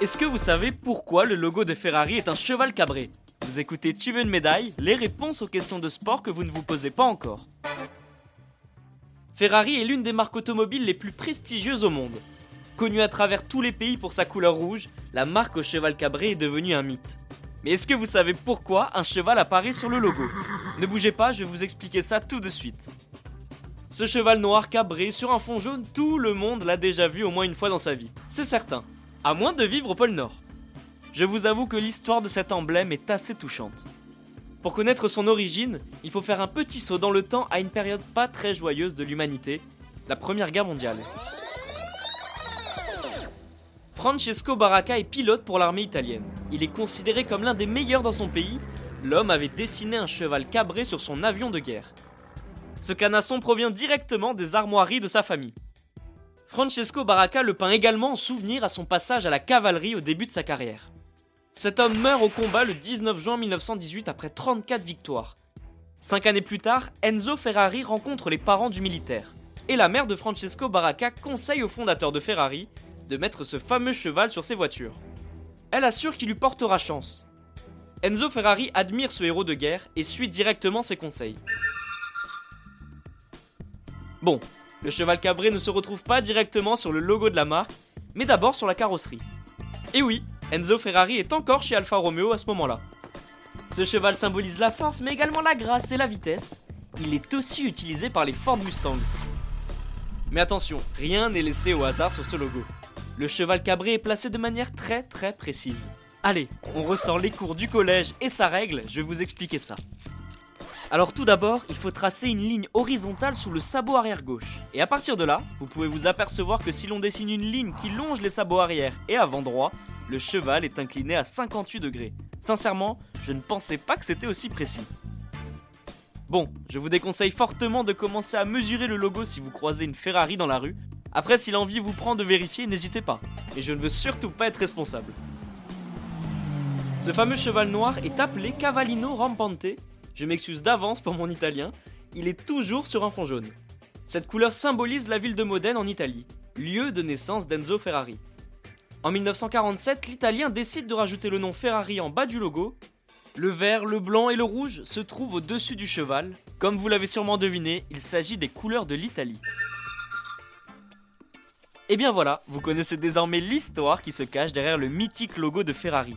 Est-ce que vous savez pourquoi le logo de Ferrari est un cheval cabré? Vous écoutez Tu veux une médaille? Les réponses aux questions de sport que vous ne vous posez pas encore. Ferrari est l'une des marques automobiles les plus prestigieuses au monde. Connue à travers tous les pays pour sa couleur rouge, la marque au cheval cabré est devenue un mythe. Mais est-ce que vous savez pourquoi un cheval apparaît sur le logo? Ne bougez pas, je vais vous expliquer ça tout de suite. Ce cheval noir cabré sur un fond jaune, tout le monde l'a déjà vu au moins une fois dans sa vie. C'est certain à moins de vivre au pôle Nord. Je vous avoue que l'histoire de cet emblème est assez touchante. Pour connaître son origine, il faut faire un petit saut dans le temps à une période pas très joyeuse de l'humanité, la Première Guerre mondiale. Francesco Baracca est pilote pour l'armée italienne. Il est considéré comme l'un des meilleurs dans son pays. L'homme avait dessiné un cheval cabré sur son avion de guerre. Ce canasson provient directement des armoiries de sa famille. Francesco Baracca le peint également en souvenir à son passage à la cavalerie au début de sa carrière. Cet homme meurt au combat le 19 juin 1918 après 34 victoires. Cinq années plus tard, Enzo Ferrari rencontre les parents du militaire. Et la mère de Francesco Baracca conseille au fondateur de Ferrari de mettre ce fameux cheval sur ses voitures. Elle assure qu'il lui portera chance. Enzo Ferrari admire ce héros de guerre et suit directement ses conseils. Bon, le cheval cabré ne se retrouve pas directement sur le logo de la marque, mais d'abord sur la carrosserie. Et oui, Enzo Ferrari est encore chez Alfa Romeo à ce moment-là. Ce cheval symbolise la force, mais également la grâce et la vitesse. Il est aussi utilisé par les Ford Mustang. Mais attention, rien n'est laissé au hasard sur ce logo. Le cheval cabré est placé de manière très très précise. Allez, on ressort les cours du collège et sa règle, je vais vous expliquer ça. Alors tout d'abord, il faut tracer une ligne horizontale sous le sabot arrière gauche. Et à partir de là, vous pouvez vous apercevoir que si l'on dessine une ligne qui longe les sabots arrière et avant droit, le cheval est incliné à 58 degrés. Sincèrement, je ne pensais pas que c'était aussi précis. Bon, je vous déconseille fortement de commencer à mesurer le logo si vous croisez une Ferrari dans la rue. Après, si l'envie vous prend de vérifier, n'hésitez pas. Et je ne veux surtout pas être responsable. Ce fameux cheval noir est appelé Cavallino Rampante je m'excuse d'avance pour mon italien, il est toujours sur un fond jaune. Cette couleur symbolise la ville de Modène en Italie, lieu de naissance d'Enzo Ferrari. En 1947, l'Italien décide de rajouter le nom Ferrari en bas du logo. Le vert, le blanc et le rouge se trouvent au-dessus du cheval. Comme vous l'avez sûrement deviné, il s'agit des couleurs de l'Italie. Et bien voilà, vous connaissez désormais l'histoire qui se cache derrière le mythique logo de Ferrari.